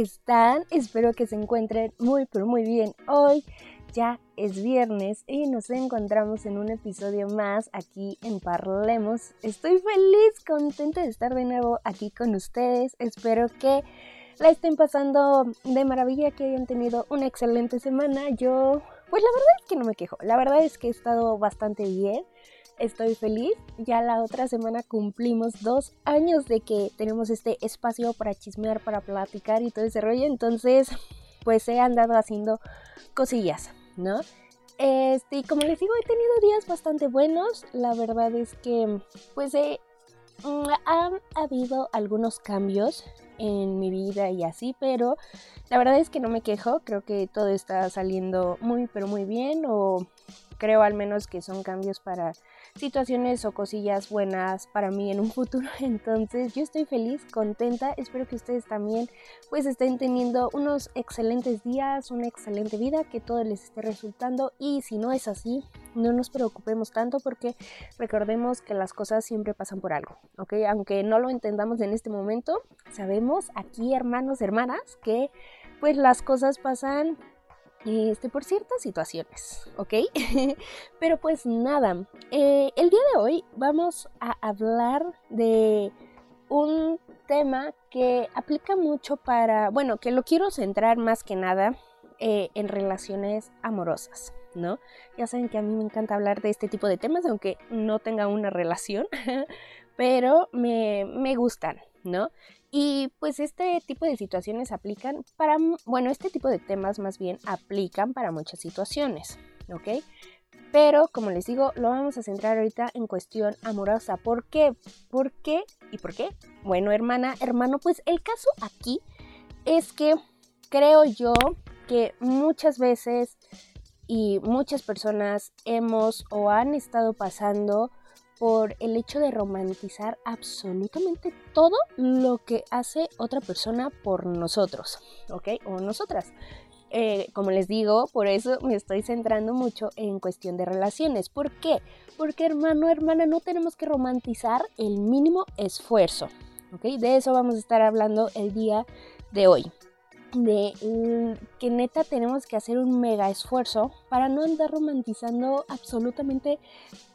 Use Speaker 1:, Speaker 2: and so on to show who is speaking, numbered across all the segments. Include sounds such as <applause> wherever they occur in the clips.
Speaker 1: están? Espero que se encuentren muy, pero muy bien. Hoy ya es viernes y nos encontramos en un episodio más aquí en Parlemos. Estoy feliz, contenta de estar de nuevo aquí con ustedes. Espero que la estén pasando de maravilla, que hayan tenido una excelente semana. Yo, pues la verdad es que no me quejo. La verdad es que he estado bastante bien estoy feliz. Ya la otra semana cumplimos dos años de que tenemos este espacio para chismear, para platicar y todo ese rollo. Entonces, pues he andado haciendo cosillas, ¿no? Este, y como les digo, he tenido días bastante buenos. La verdad es que, pues, he, han habido algunos cambios en mi vida y así, pero la verdad es que no me quejo. Creo que todo está saliendo muy, pero muy bien. O creo al menos que son cambios para situaciones o cosillas buenas para mí en un <laughs> futuro. Entonces yo estoy feliz, contenta, espero que ustedes también pues estén teniendo unos excelentes días, una excelente vida, que todo les esté resultando y si no es así, no nos preocupemos tanto porque recordemos que las cosas siempre pasan por algo, ¿ok? Aunque no lo entendamos en este momento, sabemos aquí hermanos, hermanas, que pues las cosas pasan este, por ciertas situaciones, ¿ok? <laughs> Pero pues nada, eh, el día de hoy vamos a hablar de un tema que aplica mucho para, bueno, que lo quiero centrar más que nada eh, en relaciones amorosas, ¿no? Ya saben que a mí me encanta hablar de este tipo de temas, aunque no tenga una relación, <laughs> pero me, me gustan, ¿no? Y pues este tipo de situaciones aplican para, bueno, este tipo de temas más bien aplican para muchas situaciones, ¿ok? Pero como les digo, lo vamos a centrar ahorita en cuestión amorosa. ¿Por qué? ¿Por qué? ¿Y por qué? Bueno, hermana, hermano, pues el caso aquí es que creo yo que muchas veces y muchas personas hemos o han estado pasando por el hecho de romantizar absolutamente todo lo que hace otra persona por nosotros, ¿ok? O nosotras. Eh, como les digo, por eso me estoy centrando mucho en cuestión de relaciones. ¿Por qué? Porque hermano, hermana, no tenemos que romantizar el mínimo esfuerzo, ¿ok? De eso vamos a estar hablando el día de hoy de mm, que neta tenemos que hacer un mega esfuerzo para no andar romantizando absolutamente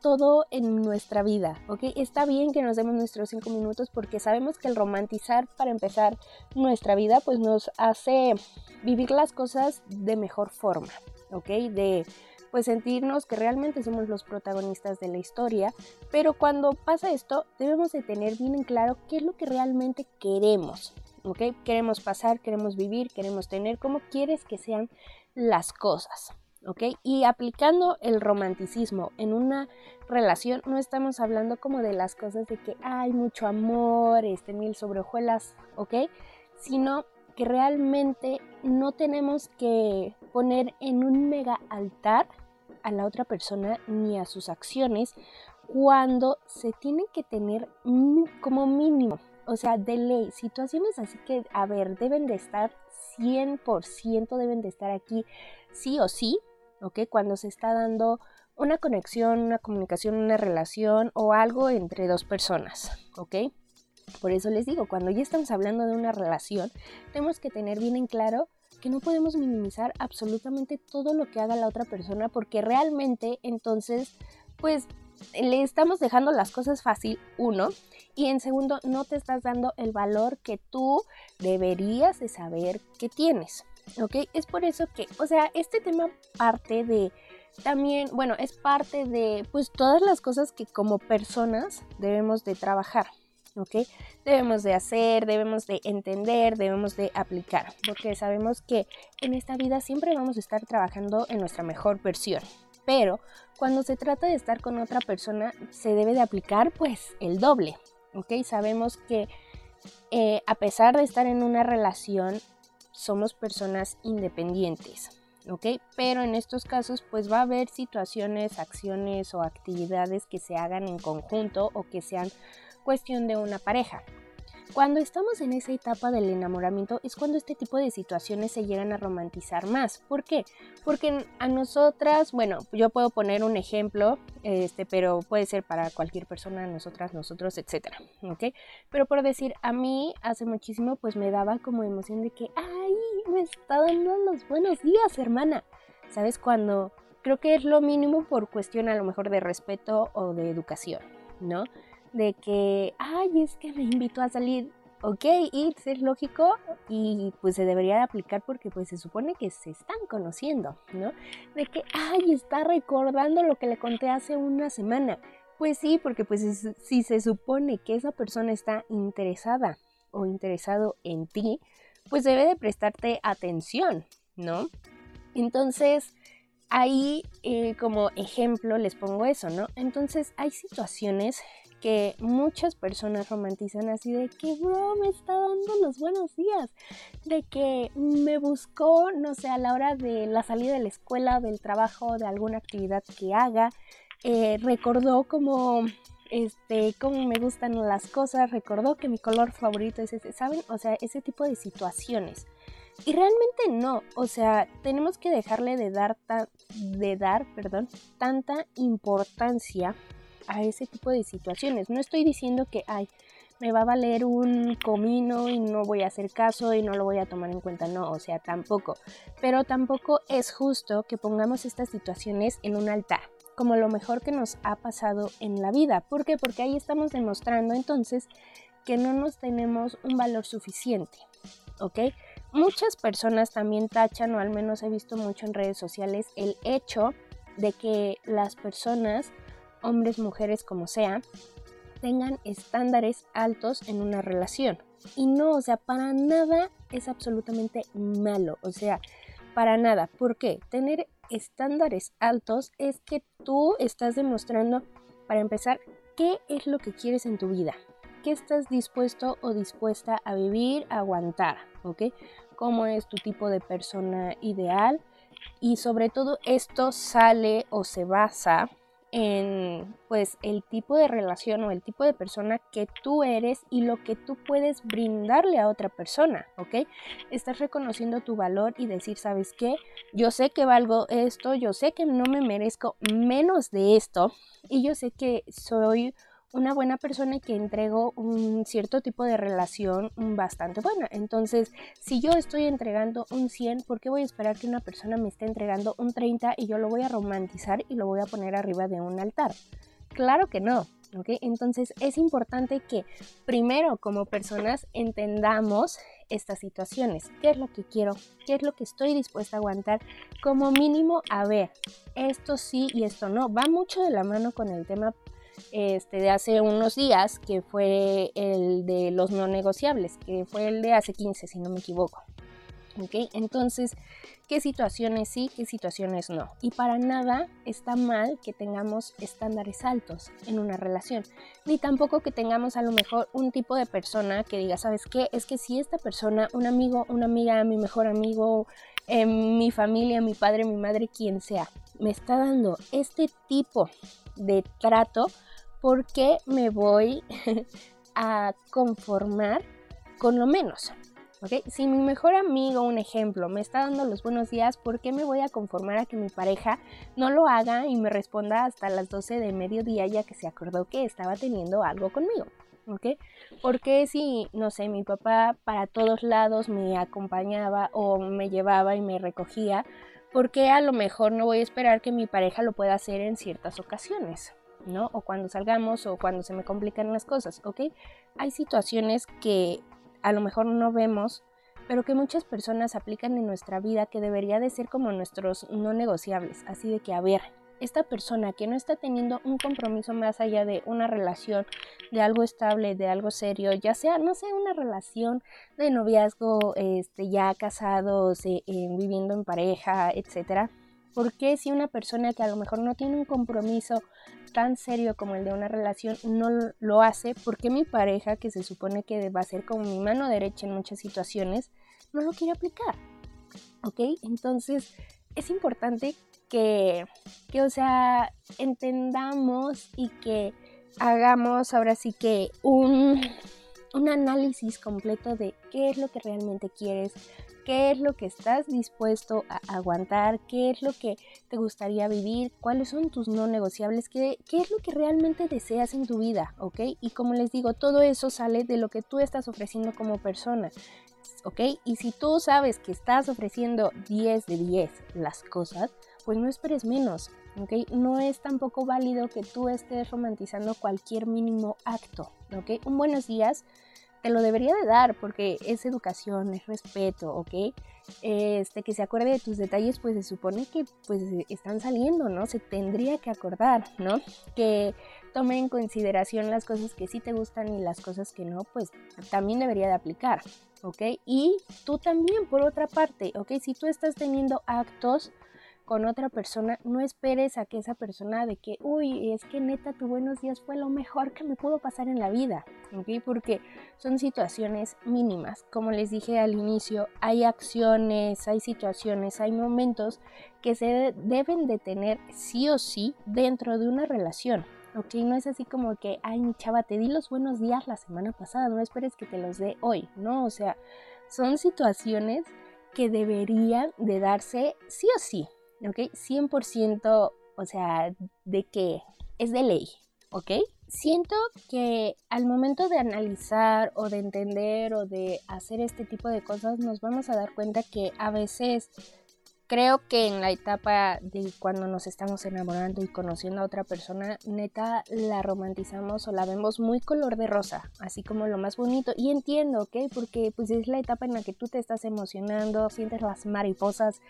Speaker 1: todo en nuestra vida, ¿ok? Está bien que nos demos nuestros cinco minutos porque sabemos que el romantizar para empezar nuestra vida pues nos hace vivir las cosas de mejor forma, ¿ok? De pues sentirnos que realmente somos los protagonistas de la historia, pero cuando pasa esto debemos de tener bien en claro qué es lo que realmente queremos, ¿ok? Queremos pasar, queremos vivir, queremos tener, cómo quieres que sean las cosas, ¿ok? Y aplicando el romanticismo en una relación, no estamos hablando como de las cosas de que hay mucho amor, este mil sobrejuelas, ¿ok? Sino que realmente no tenemos que poner en un mega altar a la otra persona ni a sus acciones cuando se tienen que tener como mínimo, o sea, de ley, situaciones así que, a ver, deben de estar 100%, deben de estar aquí sí o sí, ¿ok? Cuando se está dando una conexión, una comunicación, una relación o algo entre dos personas, ¿ok? Por eso les digo, cuando ya estamos hablando de una relación, tenemos que tener bien en claro que no podemos minimizar absolutamente todo lo que haga la otra persona porque realmente entonces, pues le estamos dejando las cosas fácil, uno, y en segundo, no te estás dando el valor que tú deberías de saber que tienes. ¿ok? Es por eso que, o sea, este tema parte de también, bueno, es parte de pues todas las cosas que como personas debemos de trabajar, ¿ok? Debemos de hacer, debemos de entender, debemos de aplicar, porque sabemos que en esta vida siempre vamos a estar trabajando en nuestra mejor versión, pero cuando se trata de estar con otra persona se debe de aplicar pues el doble, ¿ok? Sabemos que eh, a pesar de estar en una relación somos personas independientes. ¿ok? Pero en estos casos pues va a haber situaciones, acciones o actividades que se hagan en conjunto o que sean cuestión de una pareja. Cuando estamos en esa etapa del enamoramiento es cuando este tipo de situaciones se llegan a romantizar más. ¿Por qué? Porque a nosotras, bueno, yo puedo poner un ejemplo, este, pero puede ser para cualquier persona, nosotras, nosotros, etcétera, ¿ok? Pero por decir, a mí hace muchísimo pues me daba como emoción de que, ay, me está dando los buenos días, hermana. ¿Sabes? Cuando creo que es lo mínimo por cuestión a lo mejor de respeto o de educación, ¿no? De que, ay, es que me invitó a salir, ok, y es lógico y pues se debería de aplicar porque pues se supone que se están conociendo, ¿no? De que, ay, está recordando lo que le conté hace una semana. Pues sí, porque pues si se supone que esa persona está interesada o interesado en ti, pues debe de prestarte atención, ¿no? Entonces, ahí eh, como ejemplo les pongo eso, ¿no? Entonces hay situaciones que muchas personas romantizan así de que, bro, me está dando los buenos días, de que me buscó, no sé, a la hora de la salida de la escuela, del trabajo, de alguna actividad que haga, eh, recordó como este, cómo me gustan las cosas, recordó que mi color favorito es ese, ¿saben? O sea, ese tipo de situaciones. Y realmente no, o sea, tenemos que dejarle de dar, de dar perdón, tanta importancia a ese tipo de situaciones. No estoy diciendo que, ay, me va a valer un comino y no voy a hacer caso y no lo voy a tomar en cuenta, no, o sea, tampoco. Pero tampoco es justo que pongamos estas situaciones en un altar, como lo mejor que nos ha pasado en la vida. ¿Por qué? Porque ahí estamos demostrando entonces que no nos tenemos un valor suficiente, ¿ok? Muchas personas también tachan, o al menos he visto mucho en redes sociales, el hecho de que las personas hombres, mujeres, como sea, tengan estándares altos en una relación. Y no, o sea, para nada es absolutamente malo, o sea, para nada. ¿Por qué? Tener estándares altos es que tú estás demostrando, para empezar, qué es lo que quieres en tu vida, qué estás dispuesto o dispuesta a vivir, a aguantar, ¿ok? ¿Cómo es tu tipo de persona ideal? Y sobre todo esto sale o se basa en pues el tipo de relación o el tipo de persona que tú eres y lo que tú puedes brindarle a otra persona, ¿ok? Estás reconociendo tu valor y decir, ¿sabes qué? Yo sé que valgo esto, yo sé que no me merezco menos de esto y yo sé que soy una buena persona que entrego un cierto tipo de relación bastante buena. Entonces, si yo estoy entregando un 100, ¿por qué voy a esperar que una persona me esté entregando un 30 y yo lo voy a romantizar y lo voy a poner arriba de un altar? Claro que no. ¿ok? Entonces es importante que primero como personas entendamos estas situaciones, qué es lo que quiero, qué es lo que estoy dispuesta a aguantar, como mínimo a ver, esto sí y esto no, va mucho de la mano con el tema este, de hace unos días, que fue el de los no negociables, que fue el de hace 15, si no me equivoco. ¿Okay? Entonces, ¿qué situaciones sí, qué situaciones no? Y para nada está mal que tengamos estándares altos en una relación, ni tampoco que tengamos a lo mejor un tipo de persona que diga, ¿sabes qué? Es que si esta persona, un amigo, una amiga, mi mejor amigo, eh, mi familia, mi padre, mi madre, quien sea, me está dando este tipo de trato, ¿por qué me voy <laughs> a conformar con lo menos? ¿Okay? Si mi mejor amigo, un ejemplo, me está dando los buenos días, ¿por qué me voy a conformar a que mi pareja no lo haga y me responda hasta las 12 de mediodía ya que se acordó que estaba teniendo algo conmigo? ¿ok? Porque si, no sé, mi papá para todos lados me acompañaba o me llevaba y me recogía, porque a lo mejor no voy a esperar que mi pareja lo pueda hacer en ciertas ocasiones, ¿no? O cuando salgamos o cuando se me complican las cosas, ¿ok? Hay situaciones que a lo mejor no vemos, pero que muchas personas aplican en nuestra vida que debería de ser como nuestros no negociables, así de que, a ver, esta persona que no está teniendo un compromiso más allá de una relación, de algo estable, de algo serio, ya sea, no sé, una relación de noviazgo, este, ya casados, eh, eh, viviendo en pareja, etcétera. ¿Por qué si una persona que a lo mejor no tiene un compromiso tan serio como el de una relación no lo hace? ¿Por qué mi pareja, que se supone que va a ser como mi mano derecha en muchas situaciones, no lo quiere aplicar. ¿Ok? Entonces es importante que, que, o sea, entendamos y que hagamos ahora sí que un, un análisis completo de qué es lo que realmente quieres, qué es lo que estás dispuesto a aguantar, qué es lo que te gustaría vivir, cuáles son tus no negociables, qué, qué es lo que realmente deseas en tu vida, ¿ok? Y como les digo, todo eso sale de lo que tú estás ofreciendo como persona. ¿Ok? Y si tú sabes que estás ofreciendo 10 de 10 las cosas, pues no esperes menos, ¿ok? No es tampoco válido que tú estés romantizando cualquier mínimo acto, ¿ok? Un buenos días te lo debería de dar porque es educación, es respeto, ¿ok? Este, que se acuerde de tus detalles, pues se supone que pues están saliendo, ¿no? Se tendría que acordar, ¿no? Que tome en consideración las cosas que sí te gustan y las cosas que no, pues también debería de aplicar, ¿ok? Y tú también, por otra parte, ¿ok? Si tú estás teniendo actos con otra persona, no esperes a que esa persona de que, uy, es que neta tu buenos días fue lo mejor que me pudo pasar en la vida, ¿ok? Porque son situaciones mínimas. Como les dije al inicio, hay acciones, hay situaciones, hay momentos que se deben de tener sí o sí dentro de una relación. ¿Ok? No es así como que, ay, mi chava, te di los buenos días la semana pasada, no esperes que te los dé hoy, ¿no? O sea, son situaciones que deberían de darse sí o sí, ¿ok? 100%, o sea, de que es de ley, ¿ok? Siento que al momento de analizar o de entender o de hacer este tipo de cosas nos vamos a dar cuenta que a veces creo que en la etapa de cuando nos estamos enamorando y conociendo a otra persona, neta la romantizamos o la vemos muy color de rosa, así como lo más bonito. Y entiendo, ¿ok? Porque pues es la etapa en la que tú te estás emocionando, sientes las mariposas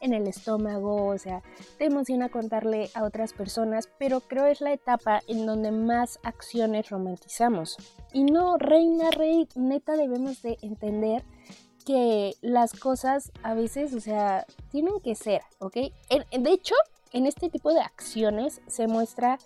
Speaker 1: en el estómago, o sea, te emociona contarle a otras personas, pero creo es la etapa en donde más acciones romantizamos. Y no, reina, rey, neta debemos de entender que las cosas a veces, o sea, tienen que ser, ¿ok? de hecho, en este tipo de acciones se muestra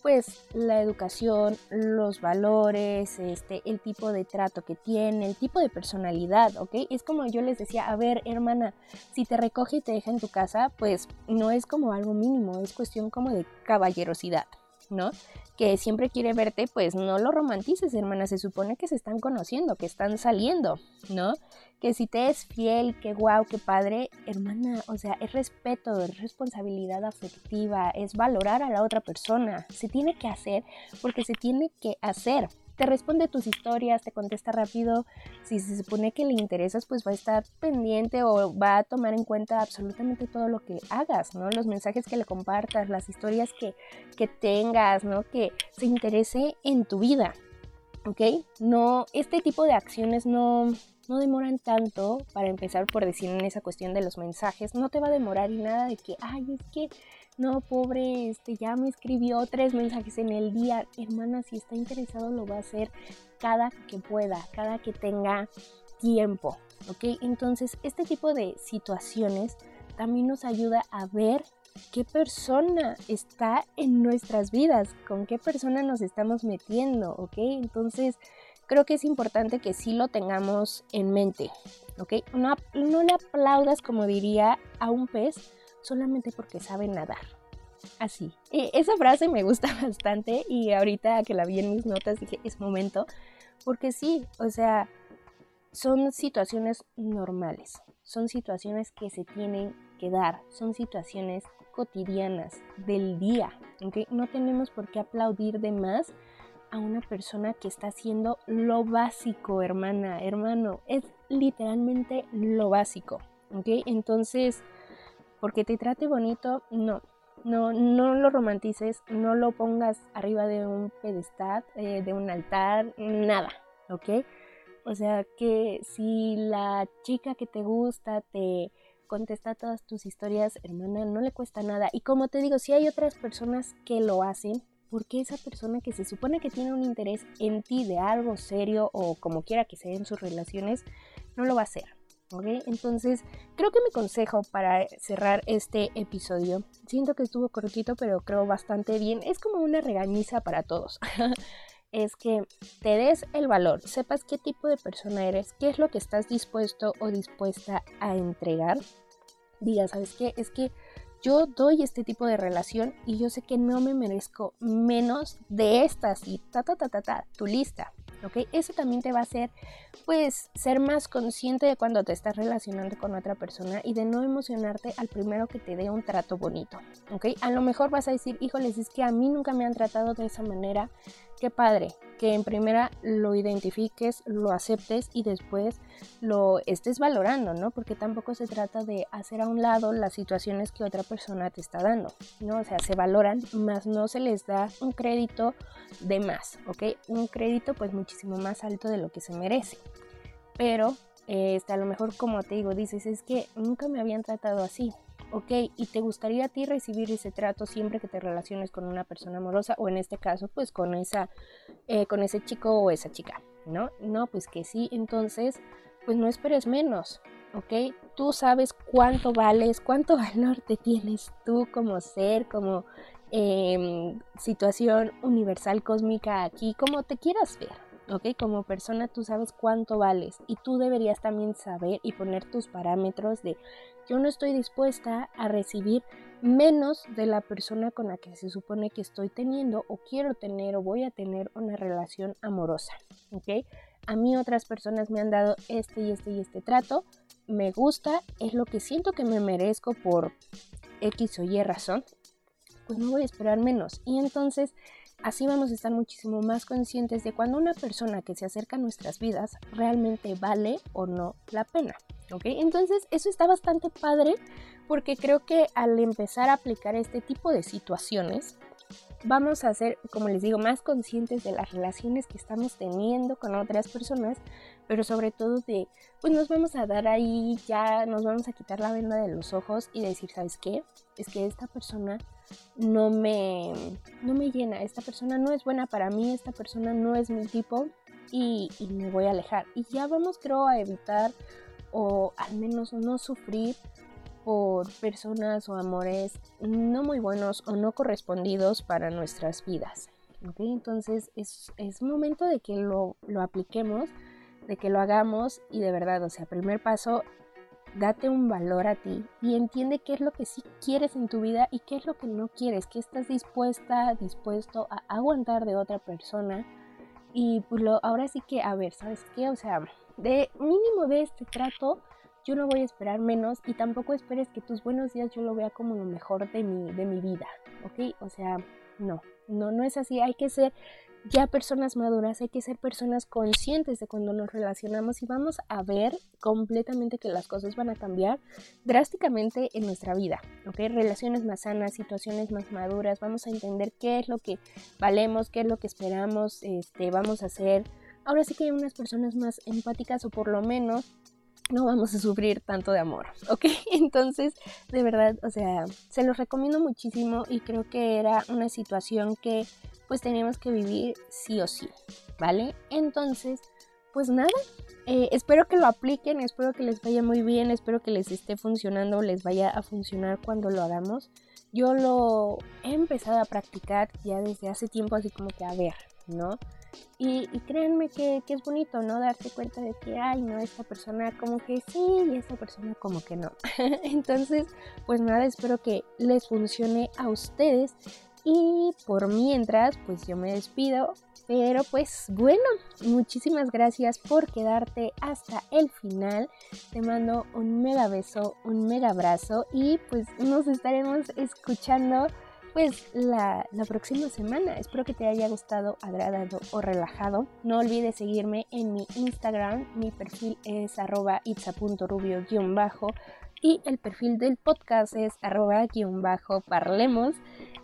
Speaker 1: pues la educación, los valores, este, el tipo de trato que tiene, el tipo de personalidad, ¿ok? Es como yo les decía, a ver, hermana, si te recoge y te deja en tu casa, pues no es como algo mínimo, es cuestión como de caballerosidad, ¿no? Que siempre quiere verte, pues no lo romantices, hermana, se supone que se están conociendo, que están saliendo, ¿no? Que si te es fiel, que guau, qué padre, hermana, o sea, es respeto, es responsabilidad afectiva, es valorar a la otra persona, se tiene que hacer porque se tiene que hacer, te responde tus historias, te contesta rápido. Si se supone que le interesas, pues va a estar pendiente o va a tomar en cuenta absolutamente todo lo que hagas, ¿no? Los mensajes que le compartas, las historias que, que tengas, ¿no? Que se interese en tu vida, ¿ok? No, este tipo de acciones no, no demoran tanto para empezar por decir en esa cuestión de los mensajes, no te va a demorar y nada de que, ay, es que no, pobre, este, ya me escribió tres mensajes en el día. Hermana, si está interesado lo va a hacer cada que pueda, cada que tenga tiempo, ¿ok? Entonces, este tipo de situaciones también nos ayuda a ver qué persona está en nuestras vidas, con qué persona nos estamos metiendo, ¿ok? Entonces, creo que es importante que sí lo tengamos en mente, ¿ok? No, no le aplaudas, como diría, a un pez solamente porque sabe nadar. Así. E, esa frase me gusta <laughs> bastante y ahorita que la vi en mis notas dije, es momento, porque sí, o sea, son situaciones normales, son situaciones que se tienen que dar, son situaciones cotidianas del día, ¿ok? No tenemos por qué aplaudir de más a una persona que está haciendo lo básico, hermana, hermano, es literalmente lo básico, ¿ok? Entonces, porque te trate bonito, no. No, no lo romantices, no lo pongas arriba de un pedestal, eh, de un altar, nada, ¿ok? O sea que si la chica que te gusta te contesta todas tus historias, hermana, no le cuesta nada. Y como te digo, si hay otras personas que lo hacen, ¿por qué esa persona que se supone que tiene un interés en ti de algo serio o como quiera que sea en sus relaciones, no lo va a hacer? Entonces, creo que mi consejo para cerrar este episodio, siento que estuvo cortito, pero creo bastante bien, es como una regañiza para todos. <laughs> es que te des el valor, sepas qué tipo de persona eres, qué es lo que estás dispuesto o dispuesta a entregar. Diga, ¿sabes qué? Es que yo doy este tipo de relación y yo sé que no me merezco menos de estas y ta ta ta ta ta, tu lista. ¿ok? Eso también te va a hacer, pues, ser más consciente de cuando te estás relacionando con otra persona y de no emocionarte al primero que te dé un trato bonito, ¿ok? A lo mejor vas a decir, híjoles, es que a mí nunca me han tratado de esa manera, qué padre, que en primera lo identifiques, lo aceptes y después lo estés valorando, ¿no? Porque tampoco se trata de hacer a un lado las situaciones que otra persona te está dando, ¿no? O sea, se valoran, más no se les da un crédito de más, ¿ok? Un crédito pues muchísimo más alto de lo que se merece. Pero, este, a lo mejor como te digo, dices, es que nunca me habían tratado así, ok, y te gustaría a ti recibir ese trato siempre que te relaciones con una persona amorosa o en este caso pues con esa, eh, con ese chico o esa chica, ¿no? No, pues que sí, entonces pues no esperes menos, ok, tú sabes cuánto vales, cuánto <laughs> valor te tienes tú como ser, como em, situación universal cósmica aquí, como te quieras ver, ¿ok? Como persona tú sabes cuánto vales y tú deberías también saber y poner tus parámetros de yo no estoy dispuesta a recibir menos de la persona con la que se supone que estoy teniendo o quiero tener o voy a tener una relación amorosa, ¿ok? A mí otras personas me han dado este y este y este trato, me gusta, es lo que siento que me merezco por X o Y razón, pues no voy a esperar menos. Y entonces Así vamos a estar muchísimo más conscientes de cuando una persona que se acerca a nuestras vidas realmente vale o no la pena. ¿Ok? Entonces eso está bastante padre porque creo que al empezar a aplicar este tipo de situaciones, vamos a ser, como les digo, más conscientes de las relaciones que estamos teniendo con otras personas, pero sobre todo de, pues nos vamos a dar ahí, ya nos vamos a quitar la venda de los ojos y decir, ¿sabes qué? Es que esta persona no me, no me llena, esta persona no es buena para mí, esta persona no es mi tipo y, me voy a alejar. Y ya vamos, creo, a evitar o al menos no sufrir por personas o amores no muy buenos o no correspondidos para nuestras vidas. Entonces es, es momento de que lo, lo apliquemos, de que lo hagamos y de verdad, o sea, primer paso, date un valor a ti y entiende qué es lo que sí quieres en tu vida y qué es lo que no quieres, qué estás dispuesta, dispuesto a aguantar de otra persona. Y pues lo, ahora sí que, a ver, ¿sabes qué? O sea, de mínimo de este trato, yo no voy a esperar menos y tampoco esperes que tus buenos días yo lo vea como lo mejor de mi, de mi vida, ¿ok? O sea, no, no, no es así, hay que ser ya personas maduras, hay que ser personas conscientes de cuando nos relacionamos y vamos a ver completamente que las cosas van a cambiar drásticamente en nuestra vida, ¿ok? Relaciones más sanas, situaciones más maduras, vamos a entender qué es lo que valemos, qué es lo que esperamos, este, vamos a hacer. Ahora sí que hay unas personas más empáticas o por lo menos no vamos a sufrir tanto de amor, ¿ok? <laughs> Entonces, de verdad, o sea, se los recomiendo muchísimo y creo que era una situación que pues teníamos que vivir sí o sí, ¿vale? Entonces, pues nada, eh, espero que lo apliquen, espero que les vaya muy bien, espero que les esté funcionando, les vaya a funcionar cuando lo hagamos. Yo lo he empezado a practicar ya desde hace tiempo, así como que a ver, ¿no? Y, créanme que, es bonito, ¿no? Darte cuenta de que, ay, no, esta persona como que sí y esta persona como que no. <laughs> Entonces, pues nada, espero que les funcione a ustedes. Y por mientras, pues yo me despido. Pero pues bueno, muchísimas gracias por quedarte hasta el final. Te mando un mega beso, un mega abrazo y pues nos estaremos escuchando pues la, próxima semana. Espero que te haya gustado, agradado o relajado. No olvides seguirme en mi Instagram. Mi perfil es arroba itza.rubio-bajo y el perfil del podcast es arroba-parlemos.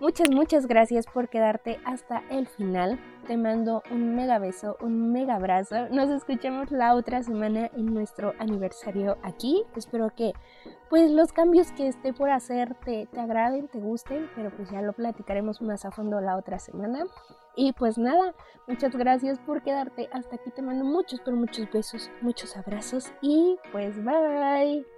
Speaker 1: Muchas, muchas gracias por quedarte hasta el final. Te mando un mega beso, un mega abrazo. Nos escuchamos la otra semana en nuestro aniversario aquí. Espero que pues los cambios que esté por hacer te, te agraden, te gusten, pero pues ya lo platicaremos más a fondo la otra semana. Y pues nada, muchas gracias por quedarte hasta aquí. Te mando muchos, pero muchos besos, muchos abrazos y pues bye.